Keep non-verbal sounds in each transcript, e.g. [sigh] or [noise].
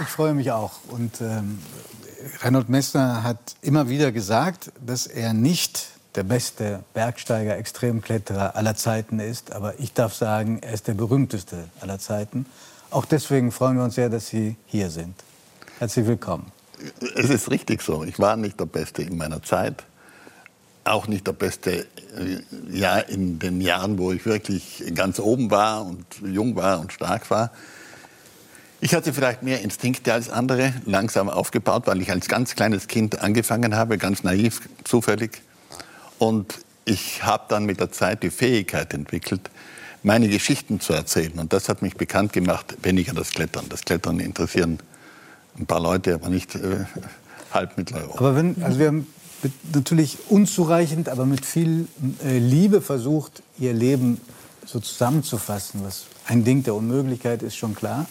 Ich freue mich auch. Und ähm, Reinhold Messner hat immer wieder gesagt, dass er nicht der beste Bergsteiger, Extremkletterer aller Zeiten ist. Aber ich darf sagen, er ist der berühmteste aller Zeiten. Auch deswegen freuen wir uns sehr, dass Sie hier sind. Herzlich willkommen. Es ist richtig so. Ich war nicht der Beste in meiner Zeit. Auch nicht der Beste äh, ja, in den Jahren, wo ich wirklich ganz oben war und jung war und stark war. Ich hatte vielleicht mehr Instinkte als andere, langsam aufgebaut, weil ich als ganz kleines Kind angefangen habe, ganz naiv, zufällig. Und ich habe dann mit der Zeit die Fähigkeit entwickelt, meine Geschichten zu erzählen. Und das hat mich bekannt gemacht, weniger das Klettern. Das Klettern interessieren ein paar Leute, aber nicht äh, halb Mitteleuropa. Aber wenn, also wir haben natürlich unzureichend, aber mit viel äh, Liebe versucht, ihr Leben so zusammenzufassen, was ein Ding der Unmöglichkeit ist, schon klar.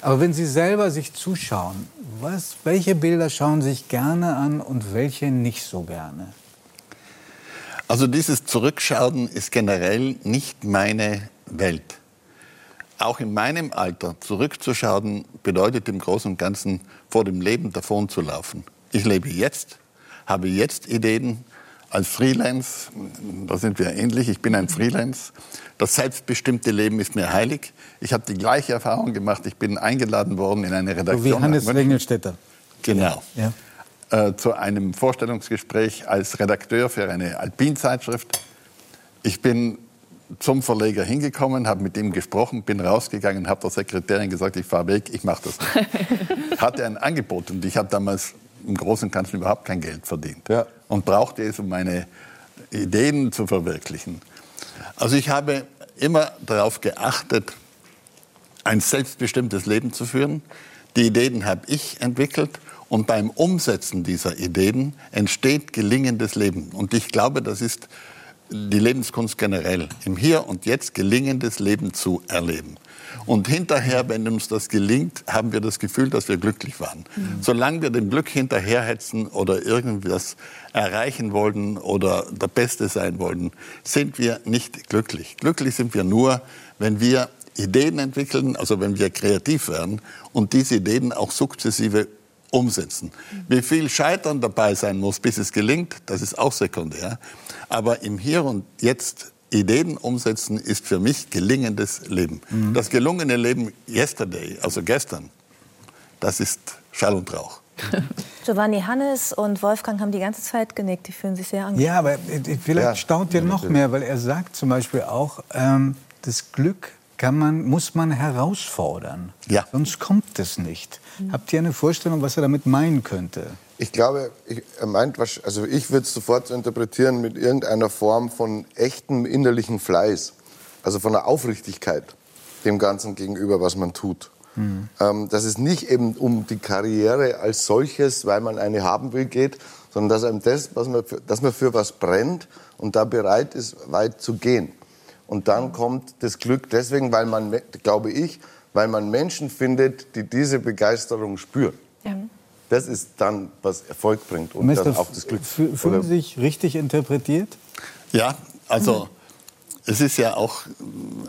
Aber wenn Sie selber sich zuschauen, was, welche Bilder schauen Sie sich gerne an und welche nicht so gerne? Also dieses Zurückschauen ist generell nicht meine Welt. Auch in meinem Alter zurückzuschauen bedeutet im Großen und Ganzen vor dem Leben davon zu laufen. Ich lebe jetzt, habe jetzt Ideen als Freelance, da sind wir ähnlich, ich bin ein Freelance. Das selbstbestimmte Leben ist mir heilig. Ich habe die gleiche Erfahrung gemacht, ich bin eingeladen worden in eine Redaktion. So wie Hannes Engelstädter. Genau. Ja äh, zu einem Vorstellungsgespräch als Redakteur für eine Alpinzeitschrift. Ich bin zum Verleger hingekommen, habe mit ihm gesprochen, bin rausgegangen, habe der Sekretärin gesagt, ich fahre weg, ich mache das nicht. [laughs] Hatte ein Angebot und ich habe damals im Großen und Ganzen überhaupt kein Geld verdient ja. Und brauchte es, um meine Ideen zu verwirklichen. Also ich habe immer darauf geachtet, ein selbstbestimmtes Leben zu führen. Die Ideen habe ich entwickelt und beim Umsetzen dieser Ideen entsteht gelingendes Leben. Und ich glaube, das ist die Lebenskunst generell, im Hier und Jetzt gelingendes Leben zu erleben. Und hinterher, wenn uns das gelingt, haben wir das Gefühl, dass wir glücklich waren. Mhm. Solange wir dem Glück hinterherhetzen oder irgendwas erreichen wollen oder der Beste sein wollen, sind wir nicht glücklich. Glücklich sind wir nur, wenn wir Ideen entwickeln, also wenn wir kreativ werden und diese Ideen auch sukzessive umsetzen. Wie viel Scheitern dabei sein muss, bis es gelingt, das ist auch sekundär. Aber im Hier und Jetzt Ideen umsetzen ist für mich gelingendes Leben. Mhm. Das gelungene Leben yesterday, also gestern, das ist Schall und Rauch. [laughs] Giovanni Hannes und Wolfgang haben die ganze Zeit genickt. Die fühlen sich sehr angenehm. Ja, aber vielleicht ja. staunt ihr noch mehr, weil er sagt zum Beispiel auch, ähm, das Glück kann man, muss man herausfordern. Ja. Sonst kommt es nicht. Habt ihr eine Vorstellung, was er damit meinen könnte? Ich glaube, ich, er meint, also ich würde es sofort interpretieren mit irgendeiner Form von echtem innerlichen Fleiß. Also von der Aufrichtigkeit dem Ganzen gegenüber, was man tut. Mhm. Ähm, dass es nicht eben um die Karriere als solches, weil man eine haben will, geht, sondern dass einem das, was man für, dass man für was brennt und da bereit ist, weit zu gehen. Und dann kommt das Glück deswegen, weil man, glaube ich, weil man Menschen findet, die diese Begeisterung spüren. Ja. Das ist dann, was Erfolg bringt und Meister, dann auch das Glück. Fühlen Sie sich richtig interpretiert? Ja, also mhm. es ist ja auch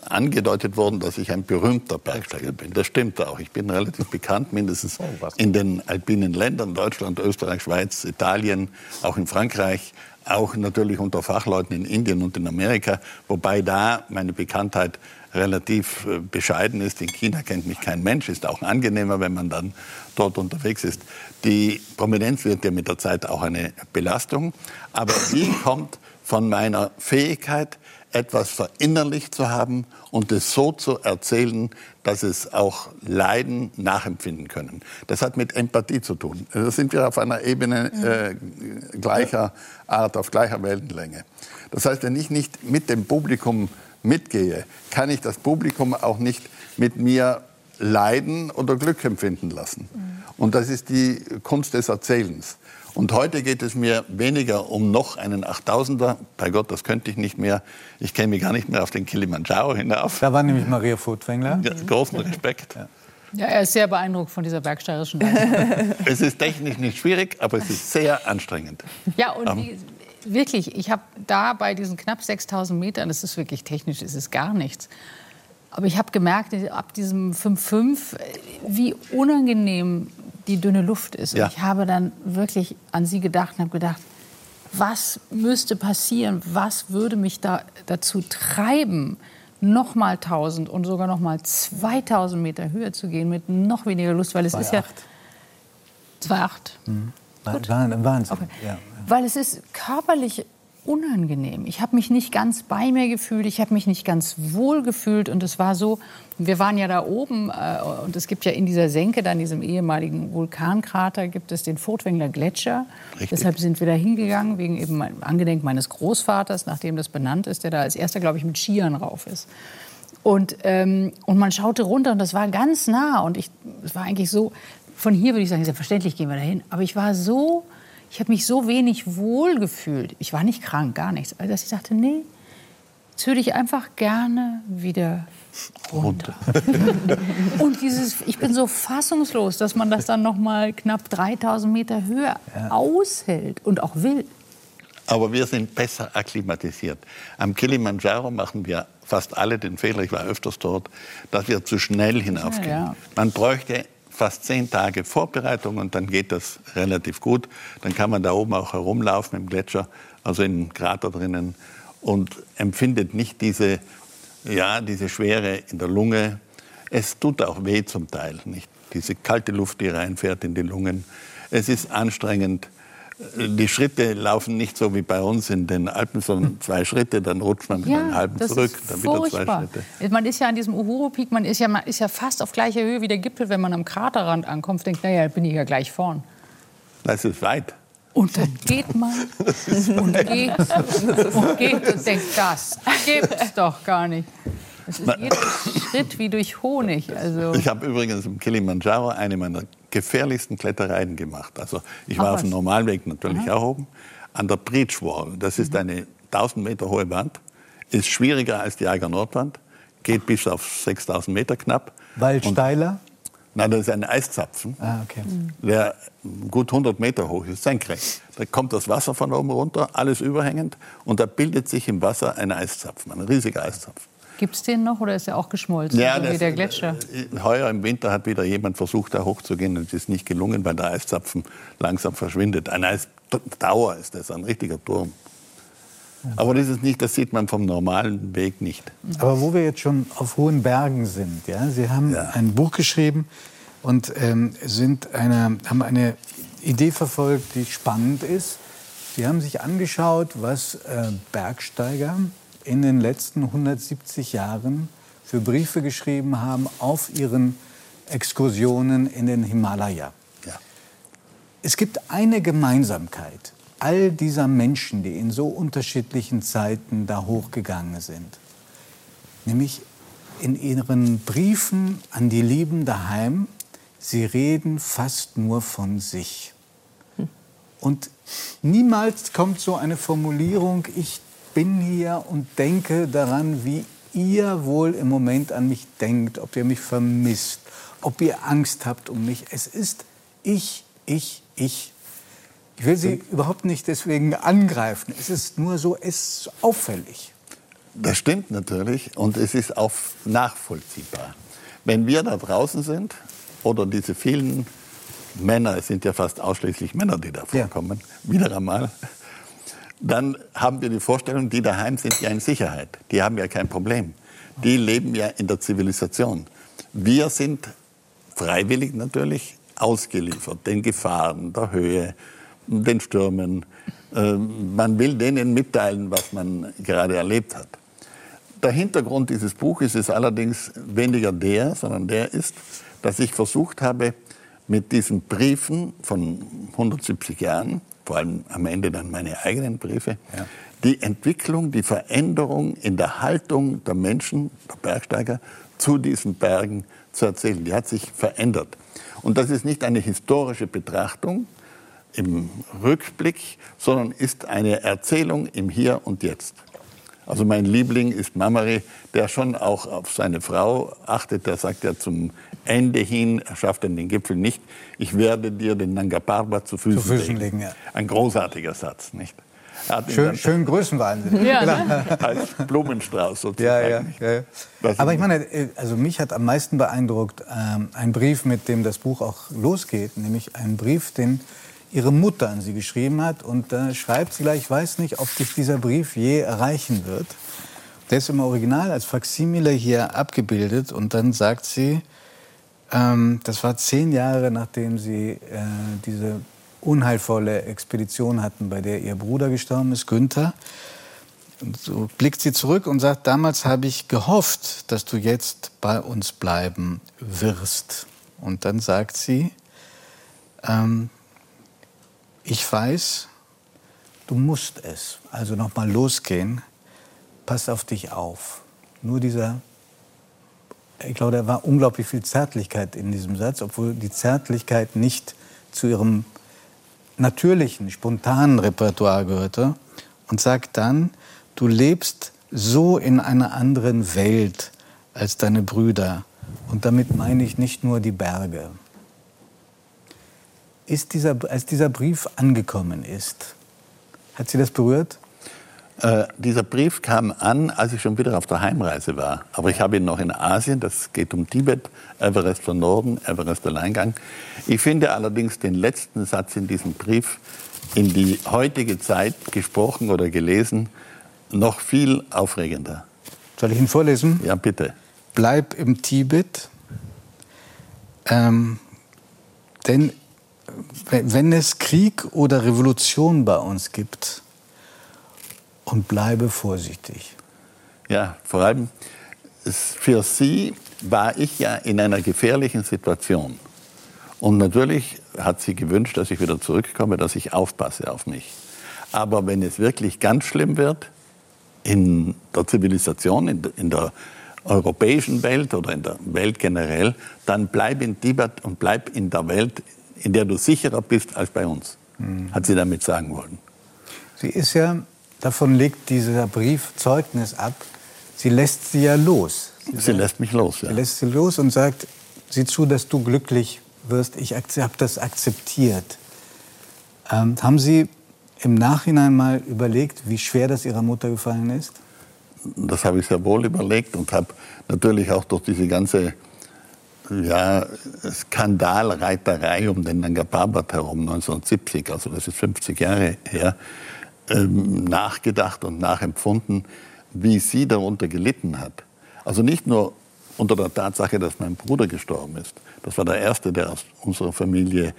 angedeutet worden, dass ich ein berühmter Bergsteiger bin. Das stimmt auch. Ich bin relativ bekannt, mindestens oh, in den alpinen Ländern, Deutschland, Österreich, Schweiz, Italien, auch in Frankreich auch natürlich unter Fachleuten in Indien und in Amerika, wobei da meine Bekanntheit relativ äh, bescheiden ist. In China kennt mich kein Mensch, ist auch angenehmer, wenn man dann dort unterwegs ist. Die Prominenz wird ja mit der Zeit auch eine Belastung, aber die kommt von meiner Fähigkeit, etwas verinnerlicht zu haben und es so zu erzählen, dass es auch Leiden nachempfinden können. Das hat mit Empathie zu tun. Da sind wir auf einer Ebene äh, gleicher Art, auf gleicher Wellenlänge. Das heißt, wenn ich nicht mit dem Publikum mitgehe, kann ich das Publikum auch nicht mit mir leiden oder Glück empfinden lassen. Und das ist die Kunst des Erzählens. Und heute geht es mir weniger um noch einen 8000er. Bei Gott, das könnte ich nicht mehr. Ich käme gar nicht mehr auf den Kilimanjaro hinauf. Da war nämlich Maria Furtwängler. Ja, großen Respekt. Ja. Ja, er ist sehr beeindruckt von dieser bergsteigerischen Leistung. [laughs] es ist technisch nicht schwierig, aber es ist sehr anstrengend. Ja, und um, wie, wirklich, ich habe da bei diesen knapp 6000 Metern, das ist wirklich technisch, ist gar nichts. Aber ich habe gemerkt, ab diesem 5-5, wie unangenehm die dünne Luft ist. Ja. Und ich habe dann wirklich an sie gedacht und habe gedacht, was müsste passieren? Was würde mich da dazu treiben, noch mal 1000 und sogar noch mal 2000 Meter höher zu gehen mit noch weniger Lust? Weil es ist ja 2,8. Wahnsinn. Wahnsinn. Okay. Ja. Weil es ist körperlich unangenehm. Ich habe mich nicht ganz bei mir gefühlt, ich habe mich nicht ganz wohl gefühlt und es war so, wir waren ja da oben äh, und es gibt ja in dieser Senke, da in diesem ehemaligen Vulkankrater, gibt es den Furtwängler Gletscher. Richtig. Deshalb sind wir da hingegangen, wegen eben mein, angedenk meines Großvaters, nachdem das benannt ist, der da als erster, glaube ich, mit Skiern rauf ist. Und, ähm, und man schaute runter und das war ganz nah und ich, es war eigentlich so, von hier würde ich sagen, selbstverständlich gehen wir dahin, aber ich war so ich habe mich so wenig wohl gefühlt. Ich war nicht krank, gar nichts. Also, dass ich dachte, nee, jetzt würde ich einfach gerne wieder runter. und dieses, ich bin so fassungslos, dass man das dann noch mal knapp 3000 Meter höher aushält und auch will. Aber wir sind besser akklimatisiert. Am Kilimanjaro machen wir fast alle den Fehler, ich war öfters dort, dass wir zu schnell hinaufgehen. Ja, ja. Man bräuchte fast zehn Tage Vorbereitung und dann geht das relativ gut. Dann kann man da oben auch herumlaufen im Gletscher, also im Krater drinnen und empfindet nicht diese, ja, diese Schwere in der Lunge. Es tut auch weh zum Teil, nicht? Diese kalte Luft, die reinfährt in die Lungen. Es ist anstrengend. Die Schritte laufen nicht so wie bei uns in den Alpen, sondern zwei Schritte, dann rutscht man mit einem halben zurück, dann wieder zwei. Schritte. Man ist ja an diesem Uhuru-Peak, man, ist ja, man ist ja fast auf gleicher Höhe wie der Gipfel, wenn man am Kraterrand ankommt, denkt, naja, bin ich ja gleich vorn. Das ist weit. Und dann geht man [laughs] und geht und geht und denkt, das gibt's doch gar nicht. Es ist jeder Schritt wie durch Honig. Also Ich habe übrigens im Kilimanjaro eine meiner gefährlichsten Klettereien gemacht. Also ich war Ach, auf dem? Normalweg natürlich auch oben. An der Breach Wall, das ist eine 1000 Meter hohe Wand, ist schwieriger als die Eiger Nordwand, geht bis auf 6000 Meter knapp. Weil Und- steiler? Nein, das ist ein Eiszapfen, Ah, okay. der gut 100 Meter hoch ist, senkrecht. Da kommt das Wasser von oben runter, alles überhängend, und da bildet sich im Wasser ein Eiszapfen, ein riesiger Eiszapfen. Gibt es den noch oder ist er auch geschmolzen, so wie das- der Gletscher? äh, Heuer im Winter hat wieder jemand versucht, da hochzugehen und es ist nicht gelungen, weil der Eiszapfen langsam verschwindet. Ein Eisdauer ist das, ein richtiger Turm. Aber das ist nicht, das sieht man vom normalen Weg nicht. Aber wo wir jetzt schon auf hohen Bergen sind, ja, Sie haben Ja. ein Buch geschrieben und ähm, sind eine, haben eine Idee verfolgt, die spannend ist. Sie haben sich angeschaut, was äh, Bergsteiger in den letzten 170 Jahren für Briefe geschrieben haben auf ihren Exkursionen in den Himalaya. Ja. Es gibt eine Gemeinsamkeit all dieser Menschen, die in so unterschiedlichen Zeiten da hochgegangen sind. Nämlich in ihren Briefen an die Lieben daheim, sie reden fast nur von sich. Und niemals kommt so eine Formulierung, ich bin hier und denke daran, wie ihr wohl im Moment an mich denkt, ob ihr mich vermisst, ob ihr Angst habt um mich. Es ist ich, ich, ich. Ich will Sie überhaupt nicht deswegen angreifen. Es ist nur so, es ist auffällig. Das stimmt natürlich und es ist auch nachvollziehbar. Wenn wir da draußen sind oder diese vielen Männer, es sind ja fast ausschließlich Männer, die da Ja. vorkommen, wieder einmal, dann haben wir die Vorstellung, die daheim sind ja in Sicherheit. Die haben ja kein Problem. Die leben ja in der Zivilisation. Wir sind freiwillig natürlich ausgeliefert den Gefahren, der Höhe, den Stürmen. Äh, Man will denen mitteilen, was man gerade erlebt hat. Der Hintergrund dieses Buches ist allerdings weniger der, sondern der ist, dass ich versucht habe, mit diesen Briefen von 170 Jahren, vor allem am Ende dann meine eigenen Briefe, die Entwicklung, die Veränderung in der Haltung der Menschen, der Bergsteiger, zu diesen Bergen zu erzählen. Die hat sich verändert. Und das ist nicht eine historische Betrachtung im Rückblick, sondern ist eine Erzählung im Hier und Jetzt. Also mein Liebling ist Mamari, der schon auch auf seine Frau achtet. Der sagt ja zum Ende hin, er schafft dann den Gipfel nicht, ich werde dir den Nanga Parbat zu Füßen, Füßen legen, ja. Ein großartiger Satz, nicht? Schön, schön Größenwahnsinn. Ja, ne? Als Blumenstrauß sozusagen. Ja, ja, ja. Aber ich meine, äh, also mich hat am meisten beeindruckt ähm, ein Brief, mit dem das Buch auch losgeht, nämlich ein Brief, den ihre Mutter an sie geschrieben hat. Und da schreibt sie gleich, ich weiß nicht, ob dich dieser Brief je erreichen wird. Der ist im Original als Faksimile hier abgebildet. Und dann sagt sie, ähm, das war zehn Jahre, nachdem sie äh, diese unheilvolle Expedition hatten, bei der ihr Bruder gestorben ist, Günther. Und so blickt sie zurück und sagt, damals habe ich gehofft, dass du jetzt bei uns bleiben wirst. Und dann sagt sie, ähm, ich weiß, du musst es. Also nochmal losgehen. Pass auf dich auf. Nur dieser, ich glaube, da war unglaublich viel Zärtlichkeit in diesem Satz, obwohl die Zärtlichkeit nicht zu ihrem natürlichen, spontanen Repertoire gehörte und sagt dann, du lebst so in einer anderen Welt als deine Brüder. Und damit meine ich nicht nur die Berge. Ist dieser, als dieser Brief angekommen ist, hat Sie das berührt? Äh, dieser Brief kam an, als ich schon wieder auf der Heimreise war. Aber ich habe ihn noch in Asien, das geht um Tibet, Everest von Norden, Everest Alleingang. Ich finde allerdings den letzten Satz in diesem Brief in die heutige Zeit gesprochen oder gelesen noch viel aufregender. Soll ich ihn vorlesen? Ja, bitte. Bleib im Tibet, ähm, denn wenn es Krieg oder Revolution bei uns gibt, und bleibe vorsichtig. Ja, vor allem für Sie war ich ja in einer gefährlichen Situation. Und natürlich hat sie gewünscht, dass ich wieder zurückkomme, dass ich aufpasse auf mich. Aber wenn es wirklich ganz schlimm wird, in der Zivilisation, in, der europäischen Welt oder in der Welt generell, dann bleib in Tibet und bleib in der Welt, in der du sicherer bist als bei uns, mhm. hat sie damit sagen wollen. Sie ist ja Davon legt dieser Brief Zeugnis ab. Sie lässt sie ja los. Sie, sie sagt, lässt mich los, ja. Sie lässt sie los und sagt, sieh zu, dass du glücklich wirst. Ich habe das akzeptiert. Ähm, haben Sie im Nachhinein mal überlegt, wie schwer das Ihrer Mutter gefallen ist? Das habe ich sehr wohl überlegt und habe natürlich auch durch diese ganze ja, Skandalreiterei um den Nanga Parbat herum 1970, also das ist 50 Jahre her, ähm, nachgedacht und nachempfunden, wie sie darunter gelitten hat. Also nicht nur unter der Tatsache, dass mein Bruder gestorben ist. Das war der erste, der aus unserer Familie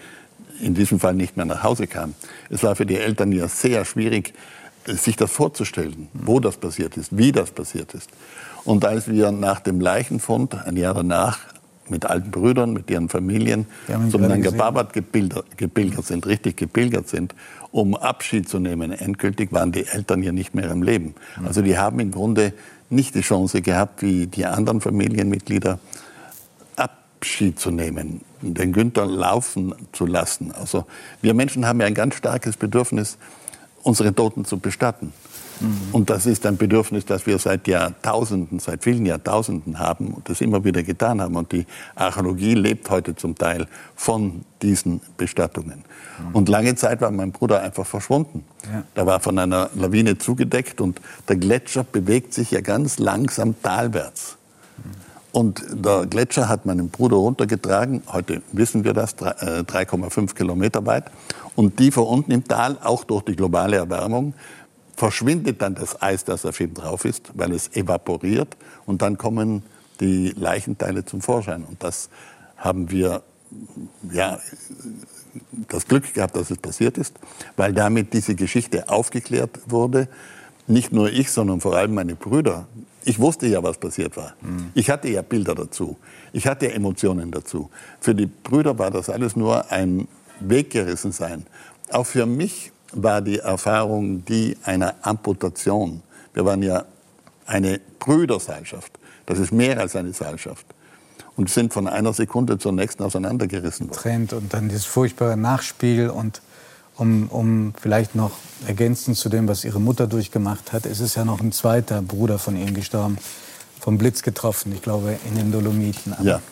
in diesem Fall nicht mehr nach Hause kam. Es war für die Eltern ja sehr schwierig, sich das vorzustellen, wo das passiert ist, wie das passiert ist. Und als wir nach dem Leichenfund, ein Jahr danach, mit alten Brüdern, mit ihren Familien zum Nanga Parbat gepilgert sind, richtig gepilgert sind, um Abschied zu nehmen. Endgültig waren die Eltern ja nicht mehr im Leben. Also die haben im Grunde nicht die Chance gehabt, wie die anderen Familienmitglieder, Abschied zu nehmen, den Günther laufen zu lassen. Also wir Menschen haben ja ein ganz starkes Bedürfnis, unsere Toten zu bestatten. Mhm. Und das ist ein Bedürfnis, das wir seit Jahrtausenden, seit vielen Jahrtausenden haben und das immer wieder getan haben. Und die Archäologie lebt heute zum Teil von diesen Bestattungen. Mhm. Und lange Zeit war mein Bruder einfach verschwunden. Ja. Der war von einer Lawine zugedeckt und der Gletscher bewegt sich ja ganz langsam talwärts. Mhm. Und der Gletscher hat meinen Bruder runtergetragen, heute wissen wir das, 3,5 äh, Kilometer weit. Und die vor unten im Tal, auch durch die globale Erwärmung, verschwindet dann das Eis, das auf ihm drauf ist, weil es evaporiert und dann kommen die Leichenteile zum Vorschein. Und das haben wir ja, das Glück gehabt, dass es passiert ist, weil damit diese Geschichte aufgeklärt wurde. Nicht nur ich, sondern vor allem meine Brüder. Ich wusste ja, was passiert war. Mhm. Ich hatte ja Bilder dazu. Ich hatte Emotionen dazu. Für die Brüder war das alles nur ein Weggerissen sein. Auch für mich war die Erfahrung die einer Amputation. Wir waren ja eine Brüderseilschaft. Das ist mehr als eine Seilschaft. Und sind von einer Sekunde zur nächsten auseinandergerissen worden. Trennt und dann dieses furchtbare Nachspiel und um, um vielleicht noch ergänzend zu dem, was ihre Mutter durchgemacht hat, ist es ja noch ein zweiter Bruder von ihnen gestorben, vom Blitz getroffen, ich glaube in den Dolomiten. Aber ja.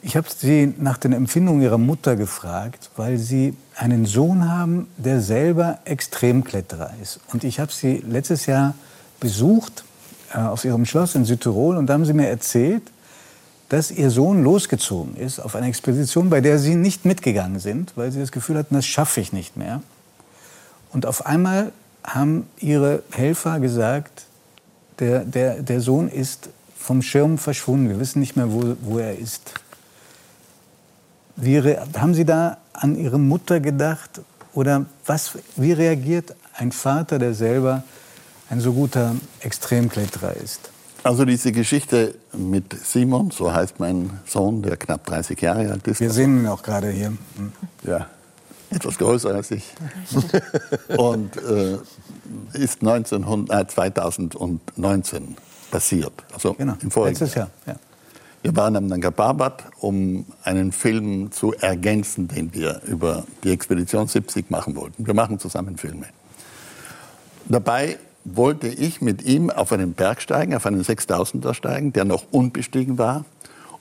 Ich habe Sie nach den Empfindungen Ihrer Mutter gefragt, weil Sie einen Sohn haben, der selber Extremkletterer ist. Und ich habe Sie letztes Jahr besucht äh, auf Ihrem Schloss in Südtirol und da haben Sie mir erzählt, dass Ihr Sohn losgezogen ist auf eine Expedition, bei der Sie nicht mitgegangen sind, weil Sie das Gefühl hatten, das schaffe ich nicht mehr. Und auf einmal haben Ihre Helfer gesagt, der, der, der Sohn ist vom Schirm verschwunden. Wir wissen nicht mehr, wo, wo er ist. Wie, haben Sie da an Ihre Mutter gedacht? Oder was, wie reagiert ein Vater, der selber ein so guter Extremkletterer ist? Also diese Geschichte mit Simon, so heißt mein Sohn, der knapp 30 Jahre alt ist. Wir sehen ihn auch gerade hier. Hm. Ja, etwas größer als ich. [laughs] Und äh, ist 1900, äh, 2019 passiert. Also genau. im vorigen Letztes Jahr. Ja. Wir waren am Nanga Parbat, um einen Film zu ergänzen, den wir über die Expedition 70 machen wollten. Wir machen zusammen Filme. Dabei wollte ich mit ihm auf einen Berg steigen, auf einen 6000er steigen, der noch unbestiegen war,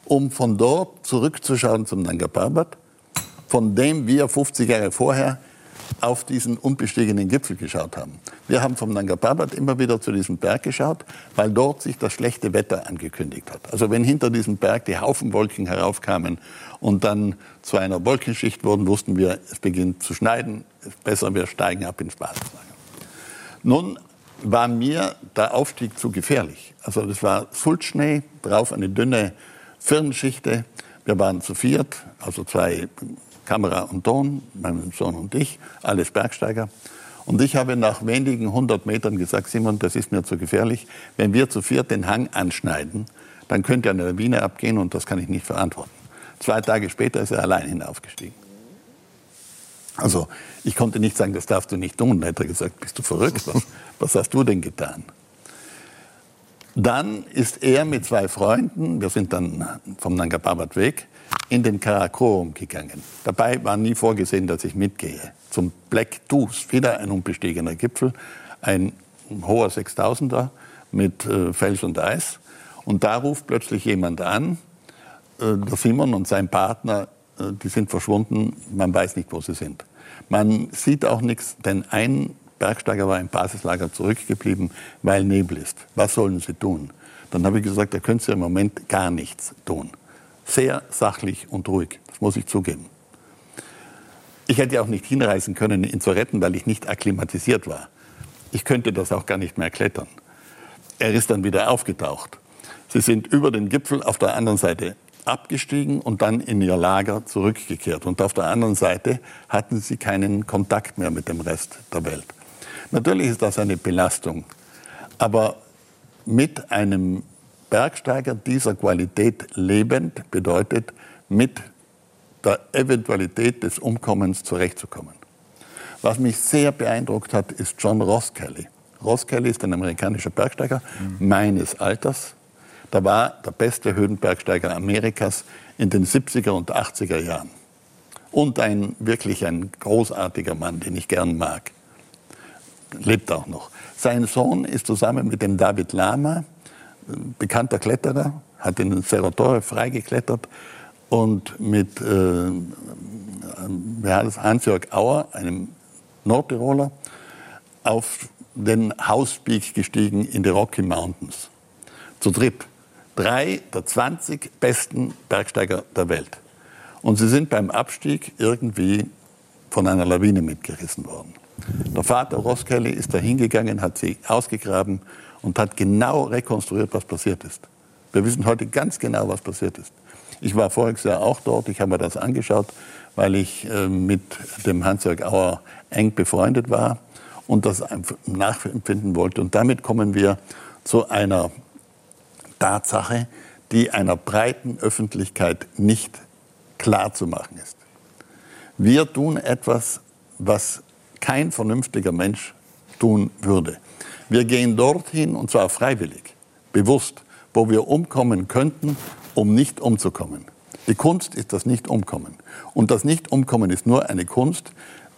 um von dort zurückzuschauen zum Nanga Parbat, von dem wir 50 Jahre vorher auf diesen unbestiegenen Gipfel geschaut haben. Wir haben vom Nanga Parbat immer wieder zu diesem Berg geschaut, weil dort sich das schlechte Wetter angekündigt hat. Also wenn hinter diesem Berg die Haufenwolken heraufkamen und dann zu einer Wolkenschicht wurden, wussten wir, es beginnt zu schneiden, besser, wir steigen ab ins Basislager. Nun war mir der Aufstieg zu gefährlich. Also das war Sulzschnee, drauf eine dünne Firnenschichte. Wir waren zu viert, also zwei Kamera und Ton, mein Sohn und ich, alles Bergsteiger. Und ich habe nach wenigen hundert Metern gesagt, Simon, das ist mir zu gefährlich. Wenn wir zu viert den Hang anschneiden, dann könnte eine Lawine abgehen und das kann ich nicht verantworten. Zwei Tage später ist er allein hinaufgestiegen. Also ich konnte nicht sagen, das darfst du nicht tun. Dann hat er gesagt, bist du verrückt? Was, was hast du denn getan? Dann ist er mit zwei Freunden, wir sind dann vom Nanga Parbat weg, in den Karakorum gegangen. Dabei war nie vorgesehen, dass ich mitgehe. Zum Black Deuce, wieder ein unbestiegener Gipfel, ein hoher 6000er mit äh, Fels und Eis. Und da ruft plötzlich jemand an, äh, der Simon und sein Partner, äh, die sind verschwunden, man weiß nicht, wo sie sind. Man sieht auch nichts, denn ein Bergsteiger war im Basislager zurückgeblieben, weil Nebel ist. Was sollen sie tun? Dann habe ich gesagt, da können sie im Moment gar nichts tun. Sehr sachlich und ruhig, das muss ich zugeben. Ich hätte auch nicht hinreisen können, ihn zu retten, weil ich nicht akklimatisiert war. Ich könnte das auch gar nicht mehr klettern. Er ist dann wieder aufgetaucht. Sie sind über den Gipfel auf der anderen Seite abgestiegen und dann in ihr Lager zurückgekehrt. Und auf der anderen Seite hatten sie keinen Kontakt mehr mit dem Rest der Welt. Natürlich ist das eine Belastung, aber mit einem Bergsteiger dieser Qualität lebend bedeutet, mit der Eventualität des Umkommens zurechtzukommen. Was mich sehr beeindruckt hat, ist John Ross Kelly. Ross Kelly ist ein amerikanischer Bergsteiger mhm. meines Alters, da war der beste Höhenbergsteiger Amerikas in den 70er und 80er Jahren. Und ein wirklich ein großartiger Mann, den ich gern mag. Lebt auch noch. Sein Sohn ist zusammen mit dem David Lama, bekannter Kletterer, hat den Cerro Torre freigeklettert und mit äh, Hans-Jörg Auer, einem Nordtiroler, auf den Hauspeak gestiegen in die Rocky Mountains. Zu dritt drei der 20 besten Bergsteiger der Welt. Und sie sind beim Abstieg irgendwie von einer Lawine mitgerissen worden. Der Vater Ross Kelly ist da hingegangen, hat sie ausgegraben und hat genau rekonstruiert, was passiert ist. Wir wissen heute ganz genau, was passiert ist. Ich war voriges Jahr auch dort, ich habe mir das angeschaut, weil ich äh, mit dem Hans-Jörg Auer eng befreundet war und das nachempfinden wollte. Und damit kommen wir zu einer Tatsache, die einer breiten Öffentlichkeit nicht klar zu machen ist. Wir tun etwas, was kein vernünftiger Mensch tun würde. Wir gehen dorthin, und zwar freiwillig, bewusst, wo wir umkommen könnten, um nicht umzukommen. Die Kunst ist das Nicht-Umkommen. Und das Nicht-Umkommen ist nur eine Kunst,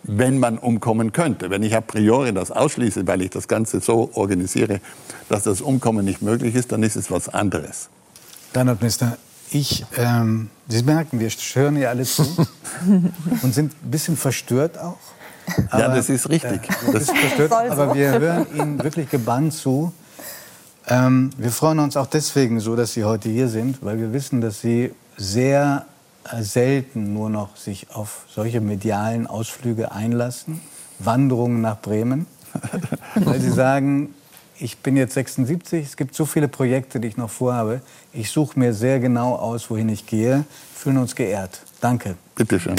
wenn man umkommen könnte. Wenn ich a priori das ausschließe, weil ich das Ganze so organisiere, dass das Umkommen nicht möglich ist, dann ist es was anderes. Reinhard Minister, Ich, ähm, Sie merken, wir hören ja alle zu [laughs] und sind ein bisschen verstört auch. Aber, ja, das ist richtig. Äh, das verstört, aber wir hören Ihnen wirklich gebannt zu. Ähm, wir freuen uns auch deswegen so, dass Sie heute hier sind, weil wir wissen, dass Sie sehr äh, selten nur noch sich auf solche medialen Ausflüge einlassen. Wanderungen nach Bremen. [laughs] weil Sie sagen, ich bin jetzt 76, es gibt so viele Projekte, die ich noch vorhabe. Ich suche mir sehr genau aus, wohin ich gehe. Fühlen uns geehrt. Danke. Bitte schön.